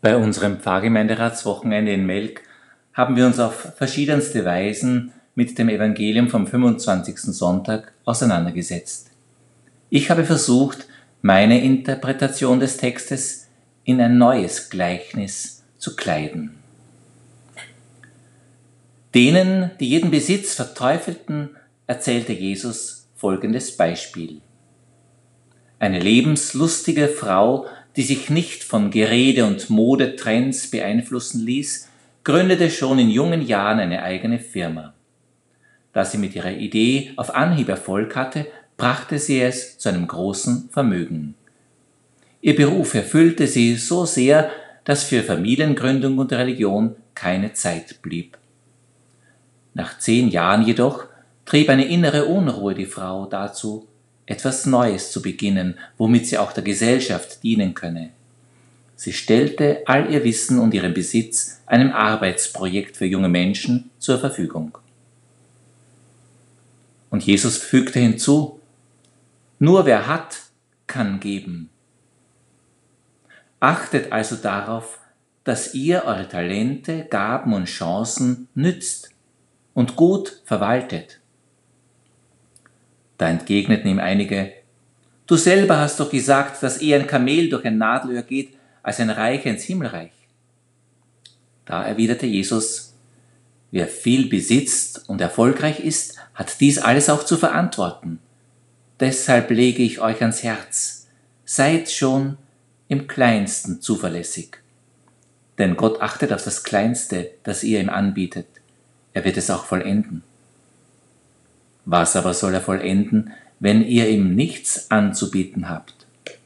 Bei unserem Pfarrgemeinderatswochenende in Melk haben wir uns auf verschiedenste Weisen mit dem Evangelium vom 25. Sonntag auseinandergesetzt. Ich habe versucht, meine Interpretation des Textes in ein neues Gleichnis zu kleiden. Denen, die jeden Besitz verteufelten, erzählte Jesus folgendes Beispiel. Eine lebenslustige Frau die sich nicht von Gerede und Modetrends beeinflussen ließ, gründete schon in jungen Jahren eine eigene Firma. Da sie mit ihrer Idee auf Anhieb Erfolg hatte, brachte sie es zu einem großen Vermögen. Ihr Beruf erfüllte sie so sehr, dass für Familiengründung und Religion keine Zeit blieb. Nach zehn Jahren jedoch trieb eine innere Unruhe die Frau dazu, etwas Neues zu beginnen, womit sie auch der Gesellschaft dienen könne. Sie stellte all ihr Wissen und ihren Besitz einem Arbeitsprojekt für junge Menschen zur Verfügung. Und Jesus fügte hinzu, nur wer hat, kann geben. Achtet also darauf, dass ihr eure Talente, Gaben und Chancen nützt und gut verwaltet. Da entgegneten ihm einige, Du selber hast doch gesagt, dass eher ein Kamel durch ein Nadelöhr geht, als ein Reicher ins Himmelreich. Da erwiderte Jesus, Wer viel besitzt und erfolgreich ist, hat dies alles auch zu verantworten. Deshalb lege ich euch ans Herz, seid schon im kleinsten zuverlässig. Denn Gott achtet auf das Kleinste, das ihr ihm anbietet. Er wird es auch vollenden. Was aber soll er vollenden, wenn ihr ihm nichts anzubieten habt?